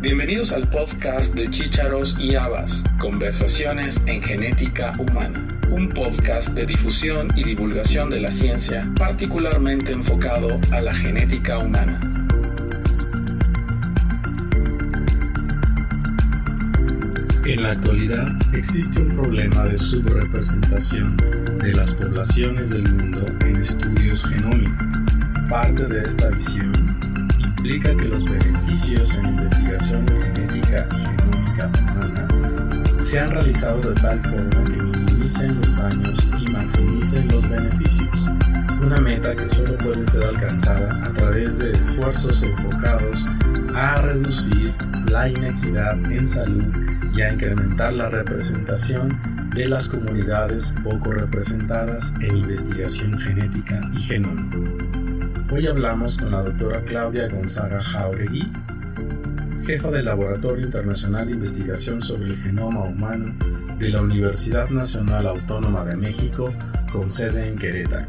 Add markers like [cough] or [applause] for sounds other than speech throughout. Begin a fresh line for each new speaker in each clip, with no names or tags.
Bienvenidos al podcast de Chícharos y Habas, Conversaciones en Genética Humana, un podcast de difusión y divulgación de la ciencia particularmente enfocado a la genética humana. En la actualidad existe un problema de subrepresentación de las poblaciones del mundo en estudios genómicos. Parte de esta visión implica que los beneficios en investigación genética y genómica humana se han realizado de tal forma que minimicen los daños y maximicen los beneficios, una meta que solo puede ser alcanzada a través de esfuerzos enfocados a reducir la inequidad en salud y a incrementar la representación de las comunidades poco representadas en investigación genética y genómica. Hoy hablamos con la doctora Claudia Gonzaga Jauregui, jefa del Laboratorio Internacional de Investigación sobre el Genoma Humano de la Universidad Nacional Autónoma de México, con sede en Querétaro.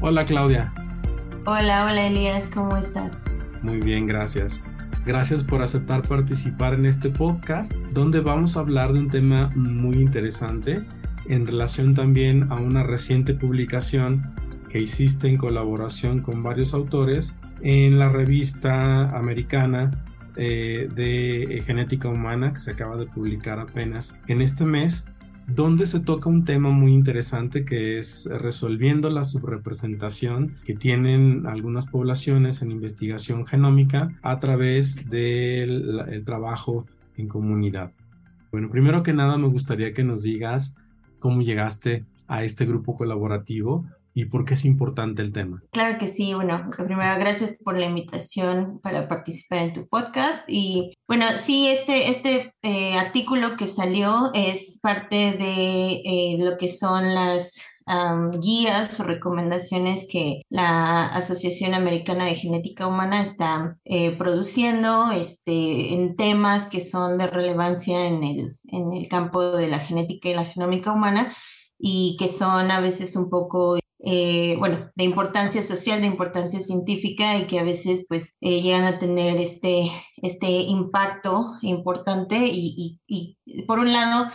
Hola Claudia.
Hola, hola Elías, ¿cómo estás?
Muy bien, gracias. Gracias por aceptar participar en este podcast, donde vamos a hablar de un tema muy interesante en relación también a una reciente publicación que hiciste en colaboración con varios autores en la revista americana eh, de genética humana que se acaba de publicar apenas en este mes, donde se toca un tema muy interesante que es resolviendo la subrepresentación que tienen algunas poblaciones en investigación genómica a través del trabajo en comunidad. Bueno, primero que nada me gustaría que nos digas cómo llegaste a este grupo colaborativo y por qué es importante el tema.
Claro que sí, bueno, primero gracias por la invitación para participar en tu podcast y bueno, sí, este, este eh, artículo que salió es parte de eh, lo que son las guías o recomendaciones que la Asociación Americana de Genética Humana está eh, produciendo este, en temas que son de relevancia en el, en el campo de la genética y la genómica humana y que son a veces un poco eh, bueno, de importancia social, de importancia científica y que a veces pues eh, llegan a tener este, este impacto importante y, y, y, por un lado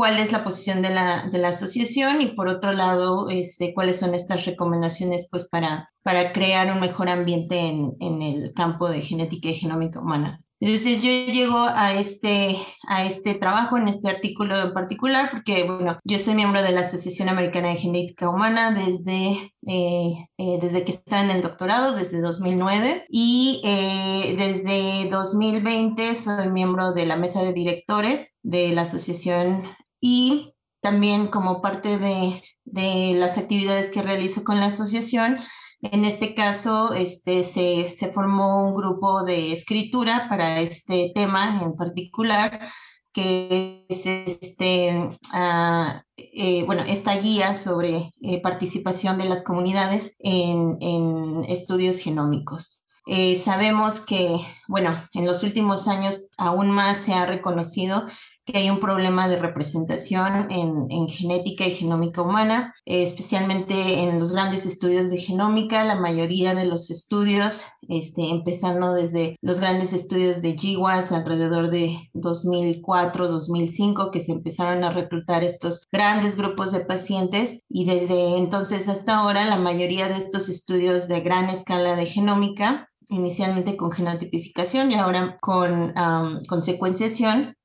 cuál es la posición de la, de la asociación y por otro lado este, cuáles son estas recomendaciones pues para, para crear un mejor ambiente en, en el campo de genética y genómica humana. Entonces yo llego a este, a este trabajo, en este artículo en particular, porque bueno, yo soy miembro de la Asociación Americana de Genética Humana desde, eh, eh, desde que está en el doctorado, desde 2009, y eh, desde 2020 soy miembro de la mesa de directores de la asociación y también como parte de, de las actividades que realizo con la asociación, en este caso, este, se, se, formó un grupo de escritura para este tema en particular, que es este, uh, eh, bueno, esta guía sobre eh, participación de las comunidades en, en estudios genómicos. Eh, sabemos que, bueno, en los últimos años aún más se ha reconocido que hay un problema de representación en, en genética y genómica humana, especialmente en los grandes estudios de genómica, la mayoría de los estudios, este, empezando desde los grandes estudios de GWAS alrededor de 2004, 2005, que se empezaron a reclutar estos grandes grupos de pacientes y desde entonces hasta ahora la mayoría de estos estudios de gran escala de genómica inicialmente con genotipificación y ahora con, um, con secuenciación,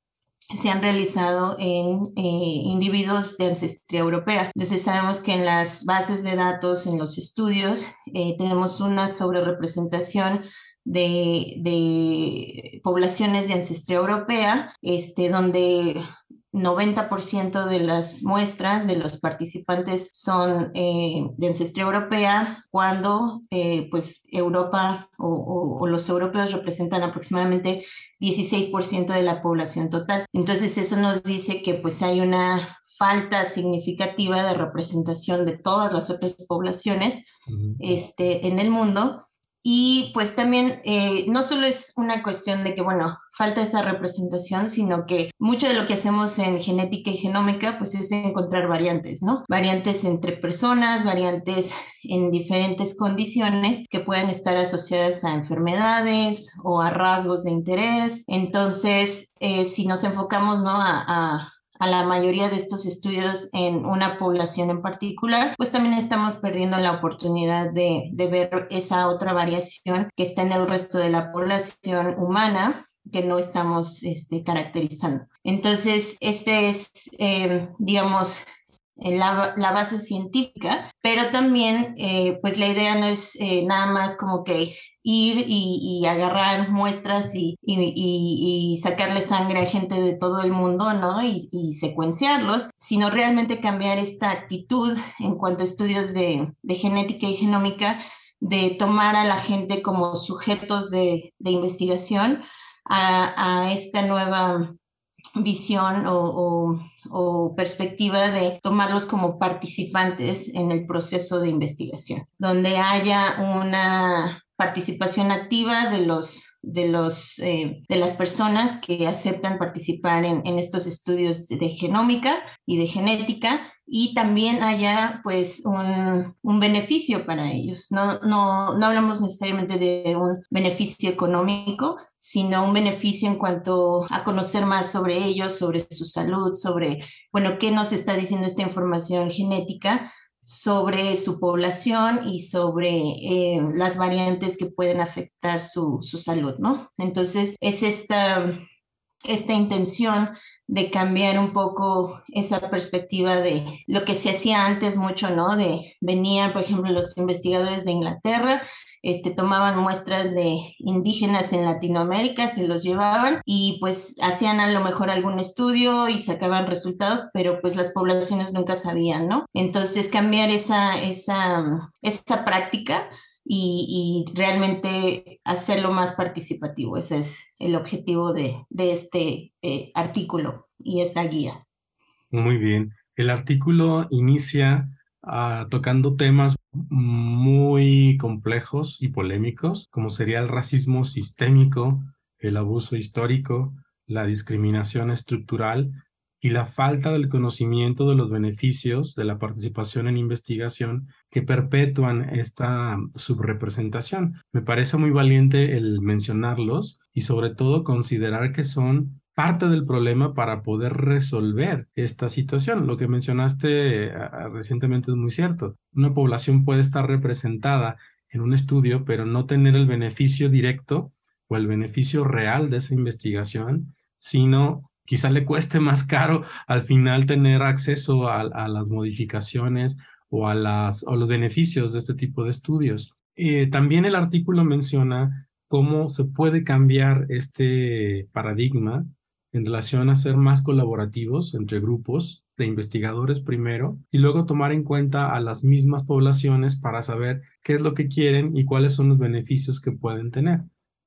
se han realizado en eh, individuos de ancestría europea. Entonces sabemos que en las bases de datos, en los estudios, eh, tenemos una sobrerepresentación de, de, poblaciones de ancestría europea, este, donde 90% de las muestras de los participantes son eh, de ancestría europea, cuando eh, pues Europa o, o, o, los europeos representan aproximadamente 16% de la población total. Entonces eso nos dice que pues hay una falta significativa de representación de todas las otras poblaciones uh -huh. este, en el mundo Y pues también eh, no solo es una cuestión de que, bueno, falta esa representación, sino que mucho de lo que hacemos en genética y genómica, pues es encontrar variantes, ¿no? Variantes entre personas, variantes en diferentes condiciones que puedan estar asociadas a enfermedades o a rasgos de interés. Entonces, eh, si nos enfocamos, ¿no? a a la mayoría de estos estudios en una población en particular, pues también estamos perdiendo la oportunidad de, ver esa otra variación que está en el resto de la población humana que no estamos este, caracterizando. Entonces, este es, eh, digamos, la, la, base científica, pero también, eh, pues la idea no es eh, nada más como que ir y, agarrar muestras y, y, sacarle sangre a gente de todo el mundo, ¿no? Y, secuenciarlos, sino realmente cambiar esta actitud en cuanto a estudios de, de genética y genómica, de tomar a la gente como sujetos de, de investigación a, a esta nueva visión o, perspectiva de tomarlos como participantes en el proceso de investigación, donde haya una participación activa de los de, los, eh, de las personas que aceptan participar en, en, estos estudios de genómica y de genética y también haya pues un, un beneficio para ellos. No, no, no hablamos necesariamente de un beneficio económico, sino un beneficio en cuanto a conocer más sobre ellos, sobre su salud, sobre, bueno, qué nos está diciendo esta información genética sobre su población y sobre eh, las variantes que pueden afectar su, su, salud, ¿no? Entonces, es esta, esta intención de cambiar un poco esa perspectiva de lo que se hacía antes mucho, ¿no? De venían, por ejemplo, los investigadores de Inglaterra, este, tomaban muestras de indígenas en Latinoamérica, se los llevaban y pues hacían a lo mejor algún estudio y sacaban resultados, pero pues las poblaciones nunca sabían, ¿no? Entonces cambiar esa, esa, esa práctica y, realmente hacerlo más participativo. Ese es el objetivo de, de este eh, artículo y esta guía.
Muy bien. El artículo inicia ah, tocando temas muy complejos y polémicos, como sería el racismo sistémico, el abuso histórico, la discriminación estructural y la falta del conocimiento de los beneficios de la participación en investigación que perpetúan esta subrepresentación. Me parece muy valiente el mencionarlos y sobre todo considerar que son parte del problema para poder resolver esta situación. Lo que mencionaste recientemente es muy cierto. Una población puede estar representada en un estudio, pero no tener el beneficio directo o el beneficio real de esa investigación, sino quizá le cueste más caro al final tener acceso a, las modificaciones o a, los beneficios de este tipo de estudios. Eh, también el artículo menciona cómo se puede cambiar este paradigma en relación a ser más colaborativos entre grupos de investigadores primero y luego tomar en cuenta a las mismas poblaciones para saber qué es lo que quieren y cuáles son los beneficios que pueden tener.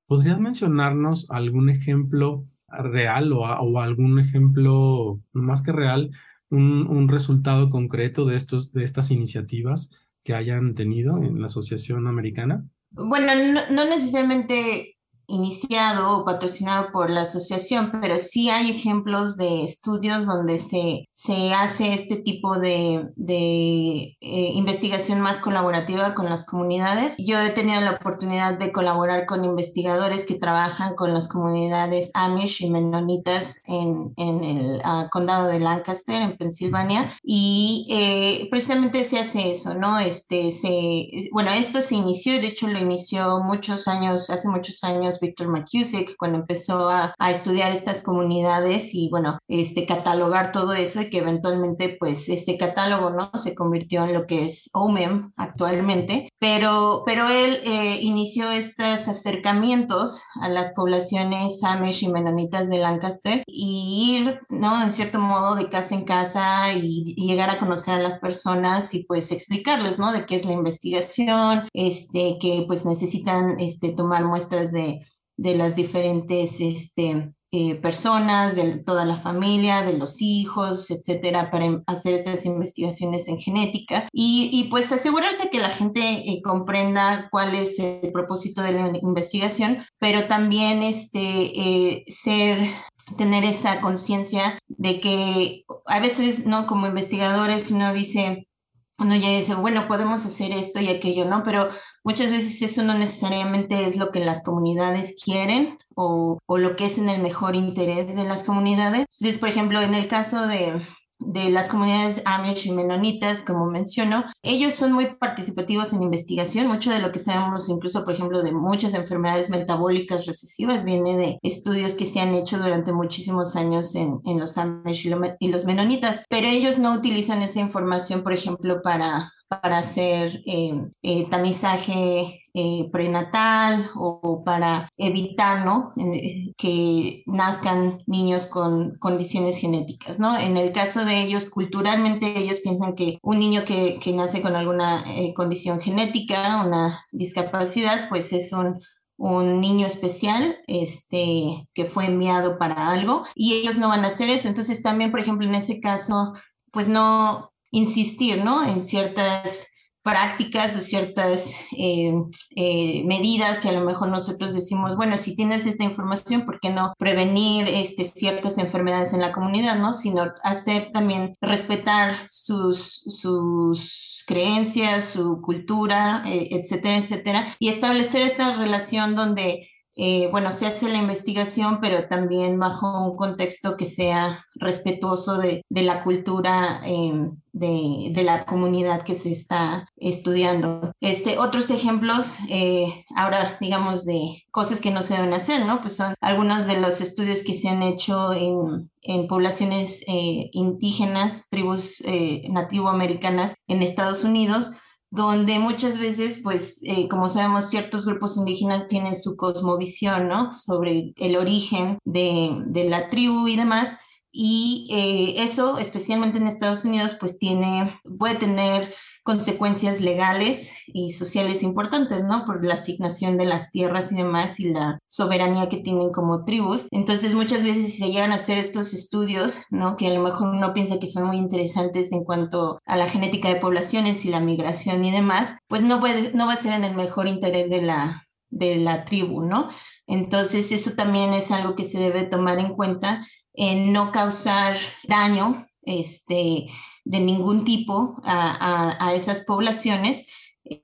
¿Podrías mencionarnos algún ejemplo real o, algún ejemplo más que real, un, resultado concreto de, estos, de estas iniciativas que hayan tenido en la Asociación Americana?
Bueno, no necesariamente iniciado o patrocinado por la asociación, pero sí hay ejemplos de estudios donde se, se hace este tipo de, de eh, investigación más colaborativa con las comunidades. Yo he tenido la oportunidad de colaborar con investigadores que trabajan con las comunidades Amish y Menonitas en, en el ah, condado de Lancaster, en Pensilvania, y eh, precisamente se hace eso, ¿no? Este, se, bueno, esto se inició, de hecho lo inició muchos años, hace muchos años Victor McCusick cuando empezó a, estudiar estas comunidades y bueno, este, catalogar todo eso y que eventualmente pues este catálogo no se convirtió en lo que es OMEM actualmente, pero, pero él eh, inició estos acercamientos a las poblaciones Amish y Menonitas de Lancaster y ir, ¿no? En cierto modo de casa en casa y, llegar a conocer a las personas y pues explicarles, ¿no? De qué es la investigación, este, que pues necesitan este, tomar muestras de de las diferentes este, eh, personas, de toda la familia, de los hijos, etcétera, para hacer estas investigaciones en genética y, y pues asegurarse que la gente eh, comprenda cuál es el propósito de la investigación, pero también este, eh, ser tener esa conciencia de que a veces, ¿no? Como investigadores uno dice, uno ya dice, bueno, podemos hacer esto y aquello, ¿no? Pero muchas veces eso no necesariamente es lo que las comunidades quieren o, o lo que es en el mejor interés de las comunidades. Entonces, por ejemplo, en el caso de, de las comunidades Amish y Menonitas, como menciono, ellos son muy participativos en investigación. Mucho de lo que sabemos, incluso, por ejemplo, de muchas enfermedades metabólicas recesivas, viene de estudios que se han hecho durante muchísimos años en, en los Amish y los Menonitas, pero ellos no utilizan esa información, por ejemplo, para para hacer eh, eh, tamizaje eh, prenatal o para evitar ¿no? que nazcan niños con condiciones genéticas. ¿no? En el caso de ellos, culturalmente ellos piensan que un niño que, que nace con alguna condición genética, una discapacidad, pues es un un niño especial este, que fue enviado para algo y ellos no van a hacer eso. Entonces también, por ejemplo, en ese caso, pues no, insistir, ¿no? En ciertas prácticas o ciertas eh, eh, medidas que a lo mejor nosotros decimos, bueno, si tienes esta información, ¿por qué no prevenir este, ciertas enfermedades en la comunidad, ¿no? Sino hacer también respetar sus, sus creencias, su cultura, eh, etcétera, etcétera, y establecer esta relación donde eh, bueno, se hace la investigación, pero también bajo un contexto que sea respetuoso de, la cultura em, de, la comunidad que se está estudiando. Este, otros ejemplos, eh, ahora digamos, de cosas que no se deben hacer, ¿no? Pues son algunos de los estudios que se han hecho en, en poblaciones eh, indígenas, tribus nativoamericanas en Estados Unidos, donde muchas veces, pues, eh, como sabemos, ciertos grupos indígenas tienen su cosmovisión, ¿no? Sobre el origen de, de la tribu y demás. Y eh, eso, especialmente en Estados Unidos, pues tiene, puede tener consecuencias legales y sociales importantes, ¿no? Por la asignación de las tierras y demás y la soberanía que tienen como tribus. Entonces, muchas veces se llegan a hacer estos estudios, ¿no? Que a lo mejor uno piensa que son muy interesantes en cuanto a la genética de poblaciones y la migración y demás, pues no, puede, no va a ser en el mejor interés de la, de la tribu, ¿no? Entonces, eso también es algo que se debe tomar en cuenta en no causar daño este, de ningún tipo a, a, a esas poblaciones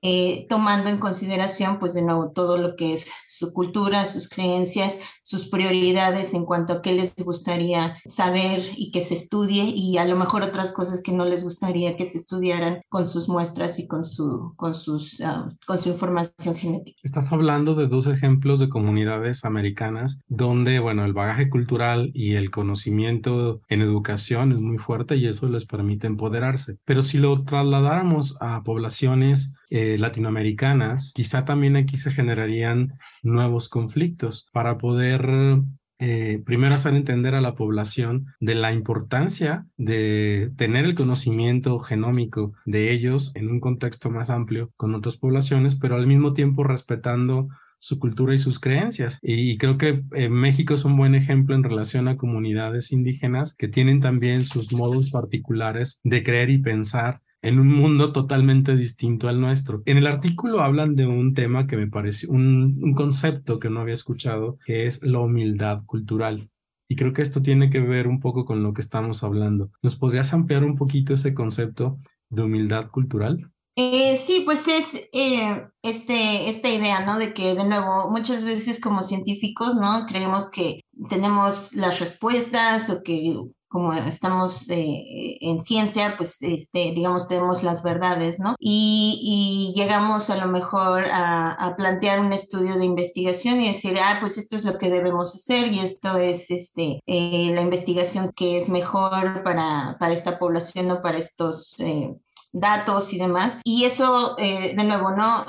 eh, tomando en consideración, pues de nuevo, todo lo que es su cultura, sus creencias, sus prioridades en cuanto a qué les gustaría saber y que se estudie y a lo mejor otras cosas que no les gustaría que se estudiaran con sus muestras y con su, con sus, ah, con su información genética.
Estás hablando de dos ejemplos de comunidades americanas donde, bueno, el bagaje cultural y el conocimiento en educación es muy fuerte y eso les permite empoderarse. Pero si lo trasladáramos a poblaciones eh, latinoamericanas, quizá también aquí se generarían nuevos conflictos para poder eh, primero hacer entender a la población de la importancia de tener el conocimiento genómico de ellos en un contexto más amplio con otras poblaciones, pero al mismo tiempo respetando su cultura y sus creencias. Y, creo que eh, México es un buen ejemplo en relación a comunidades indígenas que tienen también sus modos particulares de creer y pensar en un mundo totalmente distinto al nuestro. En el artículo hablan de un tema que me pareció, un, concepto que no había escuchado, que es la humildad cultural. Y creo que esto tiene que ver un poco con lo que estamos hablando. ¿Nos podrías ampliar un poquito ese concepto de humildad cultural?
Eh, sí, pues es eh, este, esta idea, ¿no? De que, de nuevo, muchas veces como científicos, ¿no? Creemos que tenemos las respuestas o que como estamos eh, en ciencia, pues, este, digamos, tenemos las verdades, ¿no? Y, llegamos a lo mejor a, plantear un estudio de investigación y decir, ah, pues esto es lo que debemos hacer y esto es este, eh, la investigación que es mejor para, para esta población o para estos... Eh, datos y demás. Y eso, de nuevo, ¿no?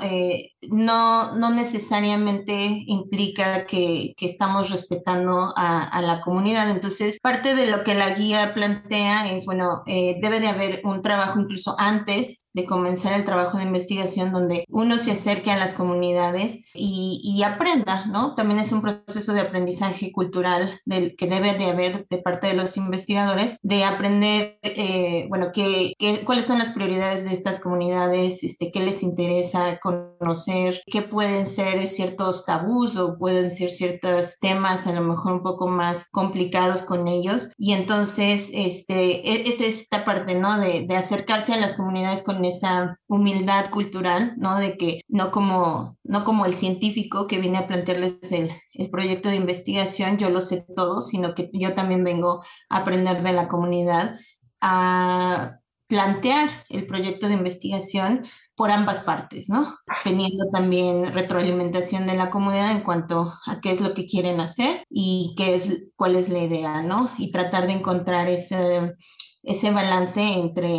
No, no necesariamente implica que, que estamos respetando a, a, la comunidad. Entonces, parte de lo que la guía plantea es, bueno, eh, debe de haber un trabajo incluso antes de comenzar el trabajo de investigación donde uno se acerque a las comunidades y, y aprenda, ¿no? También es un proceso de aprendizaje cultural del, que debe de haber de parte de los investigadores, de aprender, eh, bueno, qué, qué, cuáles son las prioridades de estas comunidades, este, qué les interesa conocer, qué pueden ser ciertos tabús o pueden ser ciertos temas a lo mejor un poco más complicados con ellos. Y entonces, este, e, es esta parte, ¿no? De, de acercarse a las comunidades con esa humildad cultural, ¿no? De que no como, no como el científico que viene a plantearles el, el proyecto de investigación, yo lo sé todo, sino que yo también vengo a aprender de la comunidad, a plantear el proyecto de investigación por ambas partes, ¿no? Teniendo también retroalimentación de la comunidad en cuanto a qué es lo que quieren hacer y qué es, cuál es la idea, ¿no? Y tratar de encontrar ese, ese balance entre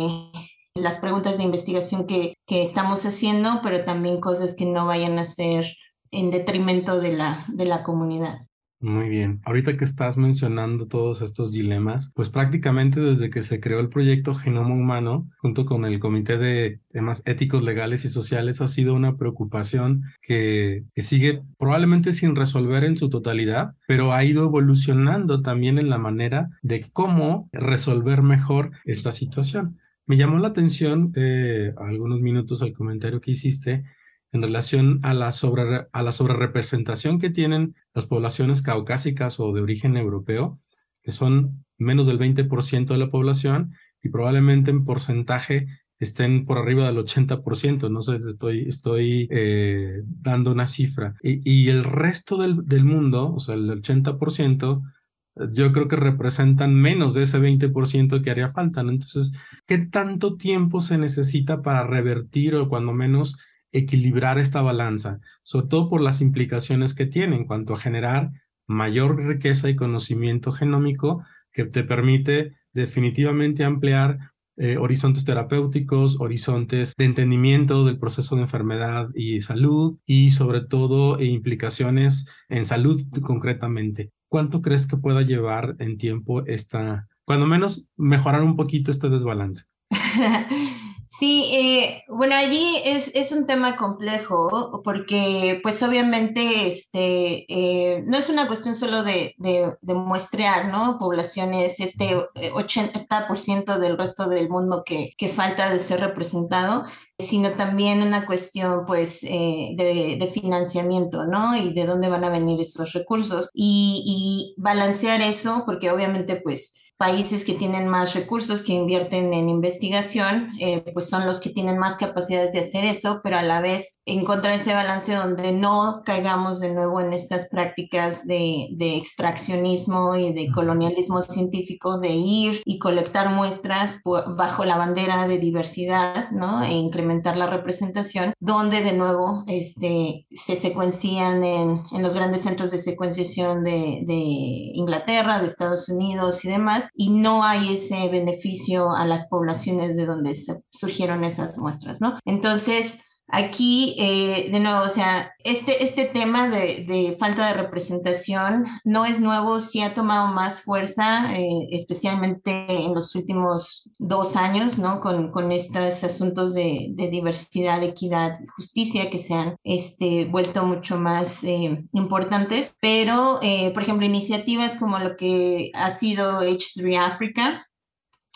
las preguntas de investigación que, que estamos haciendo, pero también cosas que no vayan a ser en detrimento de la, de la comunidad.
Muy bien. Ahorita que estás mencionando todos estos dilemas, pues prácticamente desde que se creó el proyecto Genoma Humano, junto con el Comité de Temas Éticos, Legales y Sociales, ha sido una preocupación que, sigue probablemente sin resolver en su totalidad, pero ha ido evolucionando también en la manera de cómo resolver mejor esta situación. Me llamó la atención eh, algunos minutos el comentario que hiciste en relación a la, sobre, a la sobrerepresentación que tienen las poblaciones caucásicas o de origen europeo, que son menos del 20% de la población y probablemente en porcentaje estén por arriba del 80%, no sé, estoy, estoy eh, dando una cifra. Y, y el resto del, del, mundo, o sea, el 80%, yo creo que representan menos de ese 20% que haría falta. Entonces, ¿qué tanto tiempo se necesita para revertir o cuando menos equilibrar esta balanza? Sobre todo por las implicaciones que tiene en cuanto a generar mayor riqueza y conocimiento genómico que te permite definitivamente ampliar eh, horizontes terapéuticos, horizontes de entendimiento del proceso de enfermedad y salud y sobre todo e implicaciones en salud concretamente. ¿cuánto crees que pueda llevar en tiempo esta, cuando menos mejorar un poquito este desbalance? [laughs]
Sí, eh, bueno, allí es, es, un tema complejo porque pues obviamente este, eh, no es una cuestión solo de, de, de, muestrear, ¿no? Poblaciones, este 80% del resto del mundo que, que falta de ser representado, sino también una cuestión pues eh, de, de, financiamiento, ¿no? Y de dónde van a venir esos recursos y, y balancear eso porque obviamente pues países que tienen más recursos, que invierten en investigación, eh, pues son los que tienen más capacidades de hacer eso, pero a la vez encontrar ese balance donde no caigamos de nuevo en estas prácticas de, de extraccionismo y de colonialismo científico, de ir y colectar muestras bajo la bandera de diversidad, ¿no? E incrementar la representación, donde de nuevo este, se secuencian en, en los grandes centros de secuenciación de, de Inglaterra, de Estados Unidos y demás, y no hay ese beneficio a las poblaciones de donde surgieron esas muestras, ¿no? Entonces, Aquí, eh, de nuevo, o sea, este, este tema de, de, falta de representación no es nuevo, sí ha tomado más fuerza, eh, especialmente en los últimos dos años, ¿no? Con, con estos asuntos de, diversidad, equidad justicia que se han este, vuelto mucho más eh, importantes. Pero, por ejemplo, iniciativas como lo que ha sido H3 Africa,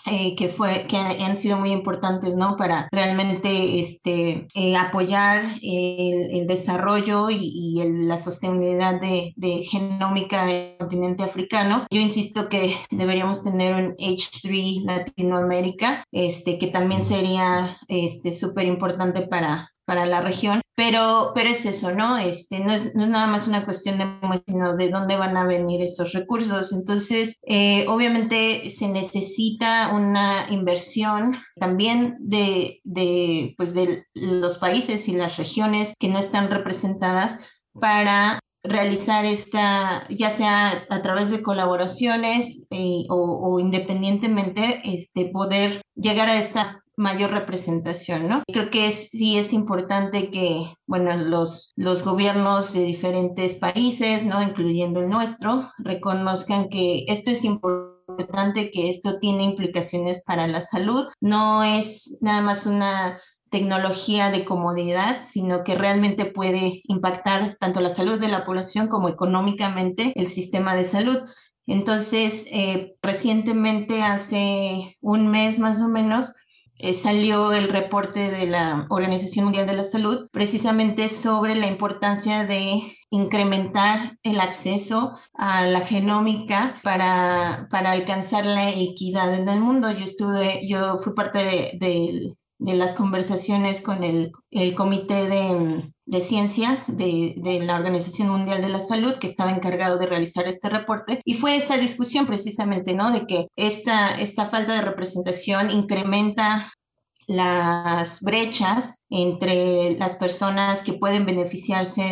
eh, que, fue, que han sido muy importantes ¿no? para realmente este, eh, apoyar el, desarrollo y, y el, la sostenibilidad de, de, genómica del continente africano. Yo insisto que [laughs] deberíamos tener un H3 Latinoamérica, este, que también sería súper este, importante para, para la región, pero, pero es eso, ¿no? Este, no, es, no es nada más una cuestión de sino de dónde van a venir esos recursos. Entonces, eh, obviamente se necesita una inversión también de, de, pues de los países y las regiones que no están representadas para realizar esta, ya sea a través de colaboraciones eh, o, o, independientemente, este, poder llegar a esta mayor representación, ¿no? Creo que sí es importante que, bueno, los, los gobiernos de diferentes países, ¿no? Incluyendo el nuestro, reconozcan que esto es importante, que esto tiene implicaciones para la salud, no es nada más una tecnología de comodidad, sino que realmente puede impactar tanto la salud de la población como económicamente el sistema de salud. Entonces, eh, recientemente, hace un mes más o menos, eh, salió el reporte de la Organización Mundial de la Salud precisamente sobre la importancia de incrementar el acceso a la genómica para, para alcanzar la equidad en el mundo. Yo estuve, yo fui parte del de las conversaciones con el, el Comité de, de Ciencia de, de, la Organización Mundial de la Salud, que estaba encargado de realizar este reporte, y fue esa discusión precisamente, ¿no? De que esta, esta falta de representación incrementa las brechas entre las personas que pueden beneficiarse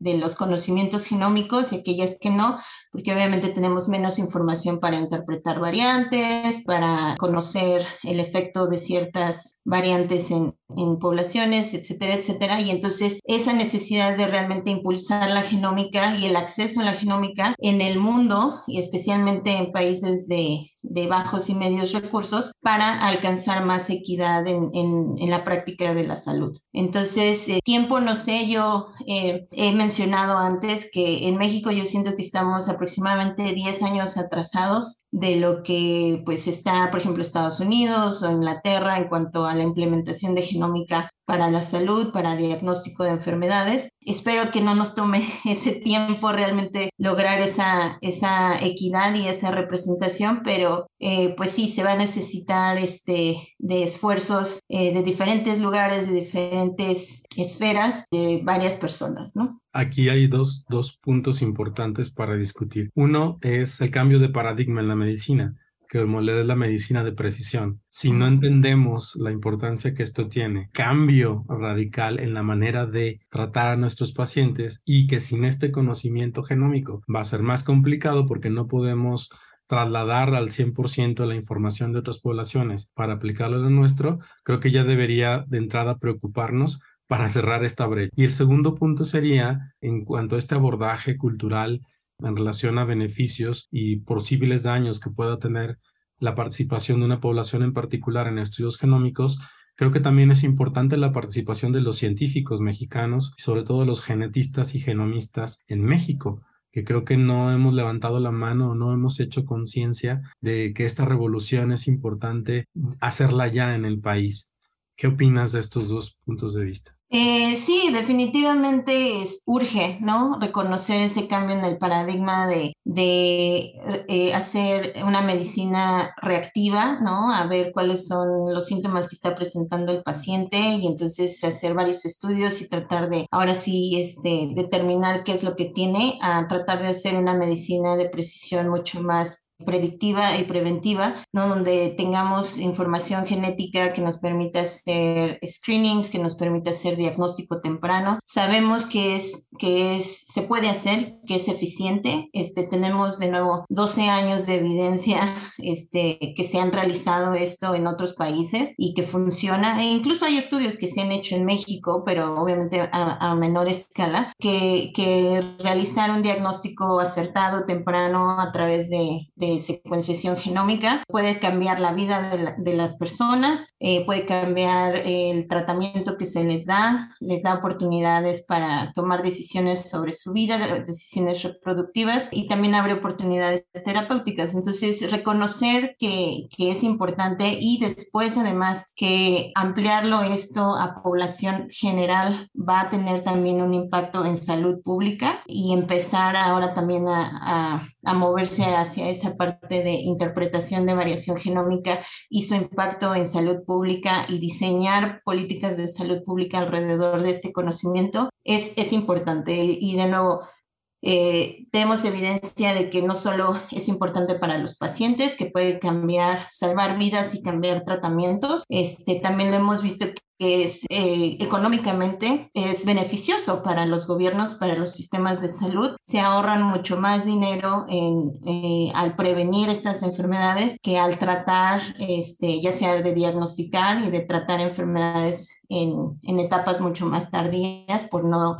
de, los conocimientos genómicos y aquellas que no, porque obviamente tenemos menos información para interpretar variantes, para conocer el efecto de ciertas variantes en, poblaciones, etcétera, etcétera. Y entonces esa necesidad de realmente impulsar la genómica y el acceso a la genómica en el mundo y especialmente en países de, bajos y medios recursos para alcanzar más equidad en, en la práctica de la salud. Entonces, eh, tiempo, no sé, yo eh, he mencionado antes que en México yo siento que estamos aproximadamente 10 años atrasados de lo que pues está, por ejemplo, Estados Unidos o Inglaterra en cuanto a la implementación de genómica para la salud, para diagnóstico de enfermedades. Espero que no nos tome [laughs] ese tiempo realmente lograr esa, esa equidad y esa representación, pero eh, pues sí, se va a necesitar este, de esfuerzos eh, de diferentes lugares, de diferentes esferas, de varias personas, ¿no?
Aquí hay dos, dos puntos importantes para discutir. Uno es el cambio de paradigma en la medicina que le la medicina de precisión. Si no entendemos la importancia que esto tiene, cambio radical en la manera de tratar a nuestros pacientes y que sin este conocimiento genómico va a ser más complicado porque no podemos trasladar al 100% la información de otras poblaciones para aplicarlo a lo nuestro, creo que ya debería de entrada preocuparnos para cerrar esta brecha. Y el segundo punto sería, en cuanto a este abordaje cultural en relación a beneficios y posibles daños que pueda tener la participación de una población en particular en estudios genómicos, creo que también es importante la participación de los científicos mexicanos sobre todo los genetistas y genomistas en México, que creo que no hemos levantado la mano o no hemos hecho conciencia de que esta revolución es importante hacerla ya en el país. ¿Qué opinas de estos dos puntos de vista?
Eh, sí, definitivamente es, urge, ¿no? Reconocer ese cambio en el paradigma de, de eh, hacer una medicina reactiva, ¿no? A ver cuáles son los síntomas que está presentando el paciente y entonces hacer varios estudios y tratar de, ahora sí, este, determinar qué es lo que tiene, a tratar de hacer una medicina de precisión mucho más predictiva y preventiva, ¿no? donde tengamos información genética que nos permita hacer screenings, que nos permita hacer diagnóstico temprano. Sabemos que es que es se puede hacer, que es eficiente. Este tenemos de nuevo 12 años de evidencia este que se han realizado esto en otros países y que funciona. E incluso hay estudios que se han hecho en México, pero obviamente a, a menor escala, que, que realizar un diagnóstico acertado temprano a través de, de secuenciación genómica puede cambiar la vida de, las personas, eh, puede cambiar el tratamiento que se les da, les da oportunidades para tomar decisiones sobre su vida, decisiones reproductivas y también abre oportunidades terapéuticas. Entonces, reconocer que, que es importante y después además que ampliarlo esto a población general va a tener también un impacto en salud pública y empezar ahora también a, a, a moverse hacia esa parte de interpretación de variación genómica y su impacto en salud pública y diseñar políticas de salud pública alrededor de este conocimiento es, es importante. Y de nuevo, eh, tenemos evidencia de que no solo es importante para los pacientes, que puede cambiar, salvar vidas y cambiar tratamientos, este, también lo hemos visto que es eh, económicamente es beneficioso para los gobiernos, para los sistemas de salud. Se ahorran mucho más dinero en, eh, al prevenir estas enfermedades que al tratar, este, ya sea de diagnosticar y de tratar enfermedades en, en etapas mucho más tardías por no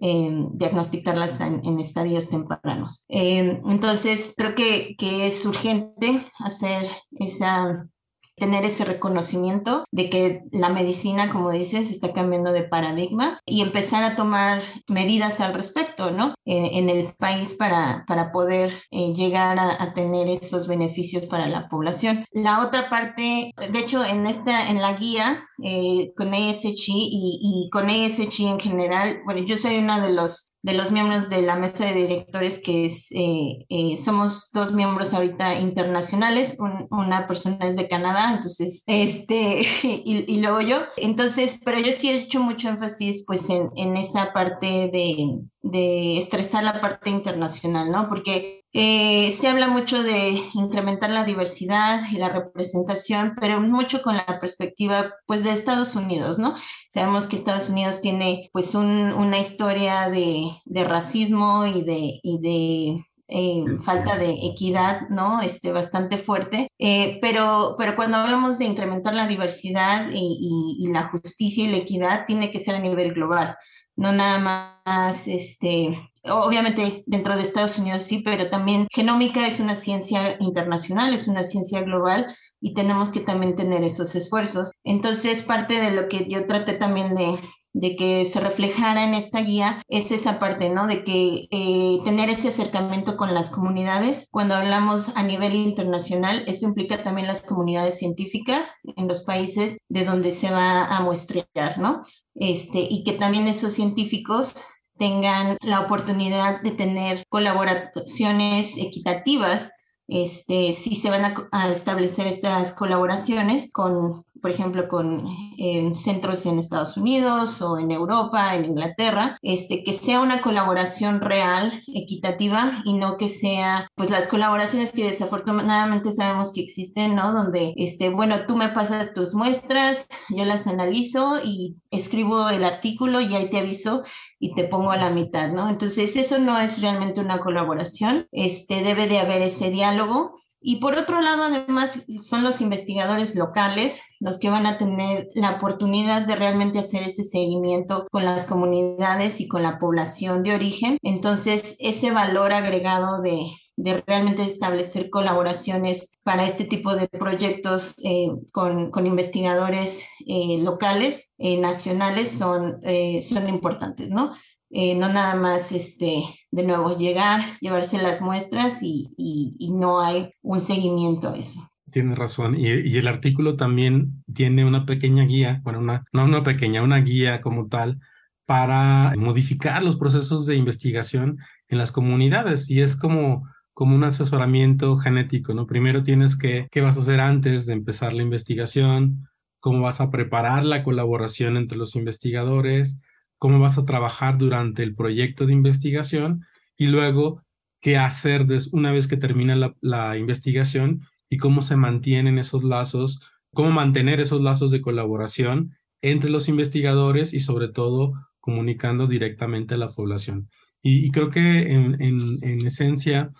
Em, diagnosticarlas en, estadios tempranos. Em, entonces, creo que, que es urgente hacer esa tener ese reconocimiento de que la medicina, como dices, está cambiando de paradigma y empezar a tomar medidas al respecto, ¿no? En, el país para, para poder eh, llegar a, tener esos beneficios para la población. La otra parte, de hecho, en esta, en la guía eh, con ESG y, y con ESG en general, bueno, yo soy uno de los de los miembros de la mesa de directores, que es, eh, eh, somos dos miembros ahorita internacionales, una persona es de Canadá, entonces, este, [laughs] y, y, luego yo. Entonces, pero yo sí he hecho mucho énfasis, pues, en, en esa parte de, de estresar la parte internacional, ¿no? Porque eh, se habla mucho de incrementar la diversidad y la representación, pero mucho con la perspectiva pues de Estados Unidos, ¿no? Sabemos que Estados Unidos tiene pues una historia de, racismo y de, eh, falta de equidad, ¿no? Este, bastante fuerte. Eh, pero, pero cuando hablamos de incrementar la diversidad y, y, la justicia y la equidad, tiene que ser a nivel global, no nada más este, obviamente dentro de Estados Unidos sí, pero también genómica es una ciencia internacional, es una ciencia global y tenemos que también tener esos esfuerzos. Entonces, parte de lo que yo traté también de, de que se reflejara en esta guía es esa parte, ¿no? De que eh, tener ese acercamiento con las comunidades. Cuando hablamos a nivel internacional, eso implica también las comunidades científicas en los países de donde se va a muestrear, ¿no? Este, y que también esos científicos tengan la oportunidad de tener colaboraciones equitativas este, si se van a, establecer estas colaboraciones con por ejemplo, con eh, centros en Estados Unidos o en Europa, en Inglaterra, este, que sea una colaboración real, equitativa y no que sea, pues las colaboraciones que desafortunadamente sabemos que existen, ¿no? Donde, este, bueno, tú me pasas tus muestras, yo las analizo y escribo el artículo y ahí te aviso y te pongo a la mitad, ¿no? Entonces, eso no es realmente una colaboración, este, debe de haber ese diálogo y por otro lado, además, son los investigadores locales los que van a tener la oportunidad de realmente hacer ese seguimiento con las comunidades y con la población de origen. Entonces, ese valor agregado de, de realmente establecer colaboraciones para este tipo de proyectos eh, con, con, investigadores eh, locales, eh, nacionales, son, son importantes, ¿no? No nada más, este, de nuevo, llegar, llevarse las muestras y, y, no hay un seguimiento a eso.
Tienes razón. Y, y, el artículo también tiene una pequeña guía, bueno, una, no una pequeña, una guía como tal para modificar los procesos de investigación en las comunidades. Y es como, como un asesoramiento genético, ¿no? Primero tienes que, ¿qué vas a hacer antes de empezar la investigación? ¿Cómo vas a preparar la colaboración entre los investigadores? cómo vas a trabajar durante el proyecto de investigación y luego qué hacer una vez que termina la, investigación y cómo se mantienen esos lazos, cómo mantener esos lazos de colaboración entre los investigadores y sobre todo comunicando directamente a la población. Y, creo que en, en esencia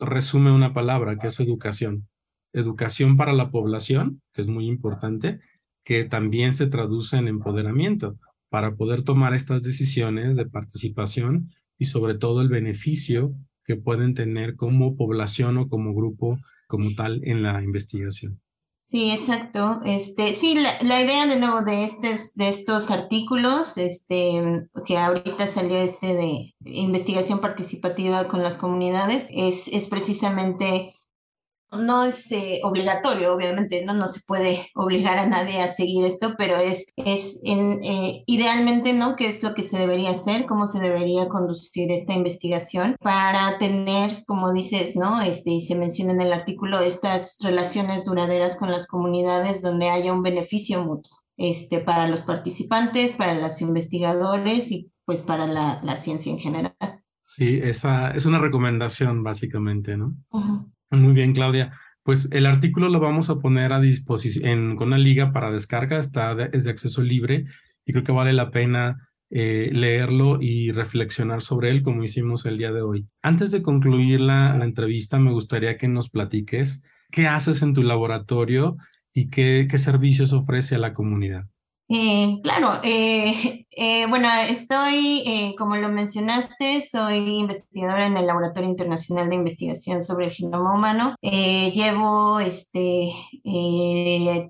resume una palabra que es educación. Educación para la población, que es muy importante, que también se traduce en empoderamiento para poder tomar estas decisiones de participación y sobre todo el beneficio que pueden tener como población o como grupo como tal en la investigación.
Sí, exacto. Este, sí, la, idea de nuevo de estos, de estos artículos, este, que ahorita salió este de investigación participativa con las comunidades, es, es precisamente no es eh, obligatorio, obviamente, ¿no? no se puede obligar a nadie a seguir esto, pero es, es en, eh, idealmente, ¿no? ¿Qué es lo que se debería hacer? ¿Cómo se debería conducir esta investigación para tener, como dices, ¿no? Este, y se menciona en el artículo, estas relaciones duraderas con las comunidades donde haya un beneficio mutuo, este, para los participantes, para los investigadores y pues para la, la ciencia en general.
Sí, esa es una recomendación básicamente, ¿no? Muy bien, Claudia. Pues el artículo lo vamos a poner a disposición con una liga para descarga, está es de acceso libre y creo que vale la pena eh, leerlo y reflexionar sobre él como hicimos el día de hoy. Antes de concluir la, la entrevista, me gustaría que nos platiques qué haces en tu laboratorio y qué, qué servicios ofrece a la comunidad.
Eh, claro, eh, [laughs] eh, bueno, estoy, como lo mencionaste, soy investigadora en el Laboratorio Internacional de Investigación sobre el Genoma Humano. llevo este,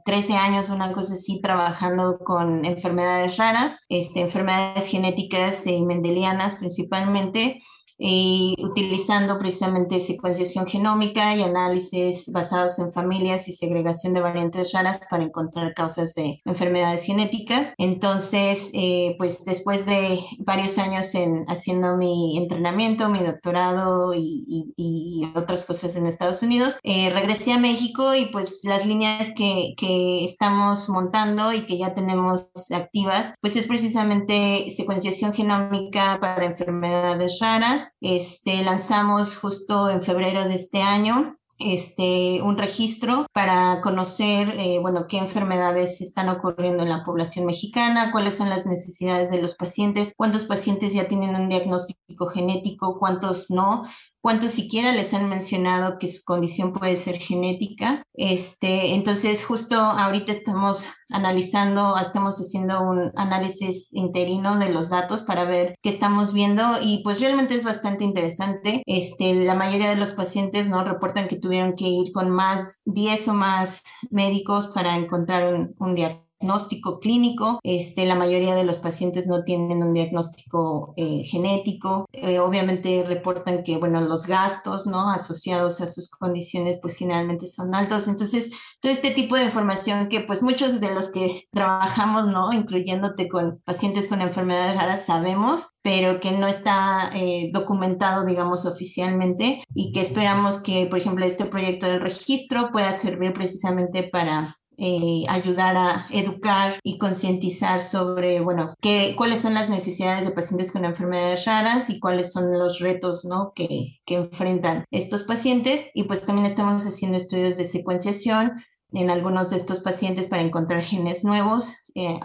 13 años, una cosa así, trabajando con enfermedades raras, este, enfermedades genéticas y mendelianas principalmente y utilizando precisamente secuenciación genómica y análisis basados en familias y segregación de variantes raras para encontrar causas de enfermedades genéticas. Entonces, eh, pues después de varios años en haciendo mi entrenamiento, mi doctorado y, y, otras cosas en Estados Unidos, eh, regresé a México y pues las líneas que, que estamos montando y que ya tenemos activas, pues es precisamente secuenciación genómica para enfermedades raras este, lanzamos justo en febrero de este año este, un registro para conocer, eh, bueno, qué enfermedades están ocurriendo en la población mexicana, cuáles son las necesidades de los pacientes, cuántos pacientes ya tienen un diagnóstico genético, cuántos no, cuántos siquiera les han mencionado que su condición puede ser genética. Este, entonces, justo ahorita estamos analizando, estamos haciendo un análisis interino de los datos para ver qué estamos viendo y pues realmente es bastante interesante. Este, la mayoría de los pacientes no reportan que tuvieron que ir con más 10 o más médicos para encontrar un, un diagnóstico diagnóstico clínico. Este, la mayoría de los pacientes no tienen un diagnóstico eh, genético. Eh, obviamente reportan que, bueno, los gastos, ¿no? Asociados a sus condiciones, pues generalmente son altos. Entonces, todo este tipo de información que, pues, muchos de los que [laughs] trabajamos, ¿no? Incluyéndote con pacientes con enfermedades raras, sabemos, pero que no está eh, documentado, digamos, oficialmente y que esperamos que, por ejemplo, este proyecto del registro pueda servir precisamente para eh, ayudar a educar y concientizar sobre, bueno, qué, cuáles son las necesidades de pacientes con enfermedades raras y cuáles son los retos, ¿no? Que, que enfrentan estos pacientes. Y pues también estamos haciendo estudios de secuenciación en algunos de estos pacientes para encontrar genes nuevos eh,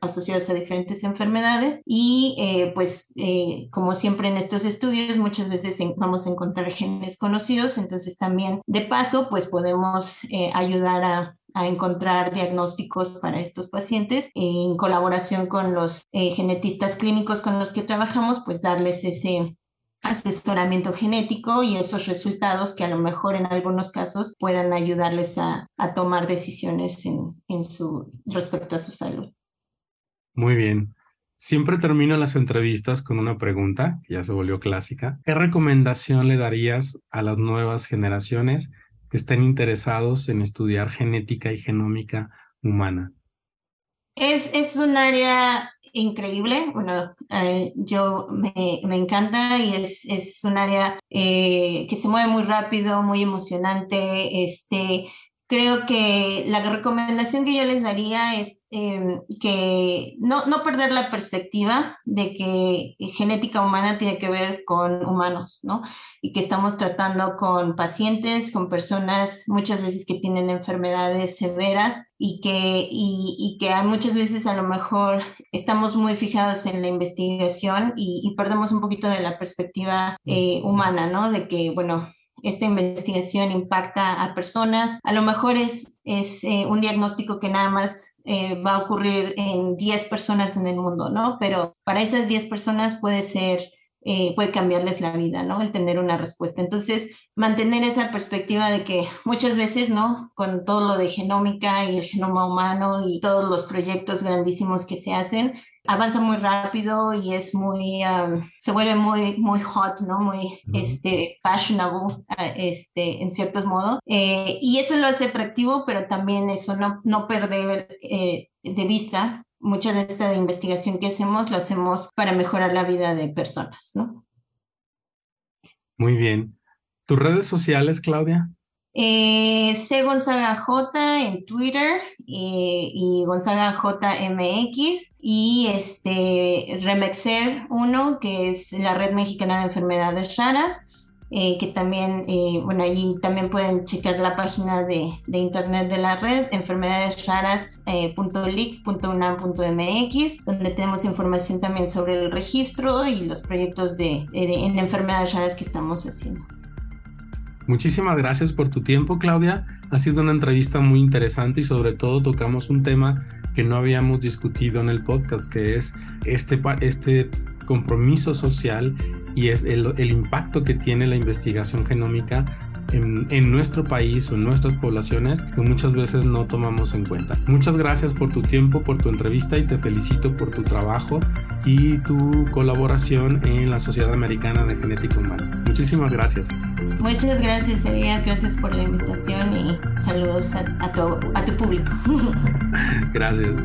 asociados a diferentes enfermedades. Y eh, pues como siempre en estos estudios muchas veces vamos a encontrar genes conocidos. Entonces también de paso pues podemos ayudar a encontrar diagnósticos para estos pacientes en colaboración con los eh, genetistas clínicos con los que trabajamos, pues darles ese asesoramiento genético y esos resultados que a lo mejor en algunos casos puedan ayudarles a, a tomar decisiones en, en su, respecto a su salud.
Muy bien. Siempre termino las entrevistas con una pregunta, que ya se volvió clásica. ¿Qué recomendación le darías a las nuevas generaciones que estén interesados en estudiar genética y genómica humana?
Es, es un área increíble, bueno, eh, yo me, me, encanta y es, es un área eh, que se mueve muy rápido, muy emocionante, este, creo que la recomendación que yo les daría es em, que no, no, perder la perspectiva de que genética humana tiene que ver con humanos, ¿no? Y que estamos tratando con pacientes, con personas muchas veces que tienen enfermedades severas y que, y, y que muchas veces a lo mejor estamos muy fijados en la investigación y, perdemos un poquito de la perspectiva eh, humana, ¿no? De que, bueno, esta investigación impacta a personas. A lo mejor es, es eh, un diagnóstico que nada más eh, va a ocurrir en 10 personas en el mundo, ¿no? Pero para esas 10 personas puede ser, eh, puede cambiarles la vida, ¿no? El tener una respuesta. Entonces, mantener esa perspectiva de que muchas veces, ¿no? Con todo lo de genómica y el genoma humano y todos los proyectos grandísimos que se hacen, avanza muy rápido y es muy, se vuelve muy, muy hot, ¿no? Muy, este, fashionable, este, en ciertos modos. Eh, y eso lo hace atractivo, pero también eso, no, no perder eh, de vista mucha de esta investigación que hacemos, lo hacemos para mejorar la vida de personas, ¿no?
Muy bien. ¿Tus redes sociales, Claudia?
Eh, C Gonzaga J en Twitter eh, y Gonzaga JMX y este Remexer 1 que es la red mexicana de enfermedades raras eh, que también, eh, bueno, allí también pueden checar la página de, de internet de la red, enfermedadesraras.lic.unam.mx, eh, donde tenemos información también sobre el registro y los proyectos de, de, en enfermedades raras que estamos haciendo.
Muchísimas gracias por tu tiempo, Claudia. Ha sido una entrevista muy interesante y sobre todo tocamos un tema que no habíamos discutido en el podcast, que es este, este compromiso social y es el, el impacto que tiene la investigación genómica en, en, nuestro país o en nuestras poblaciones que muchas veces no tomamos en cuenta. Muchas gracias por tu tiempo, por tu entrevista y te felicito por tu trabajo y tu colaboración en la Sociedad Americana de Genética Humana. Muchísimas gracias.
Muchas gracias, Elías. Gracias por la invitación y saludos a, a, tu, a tu público. [laughs]
gracias.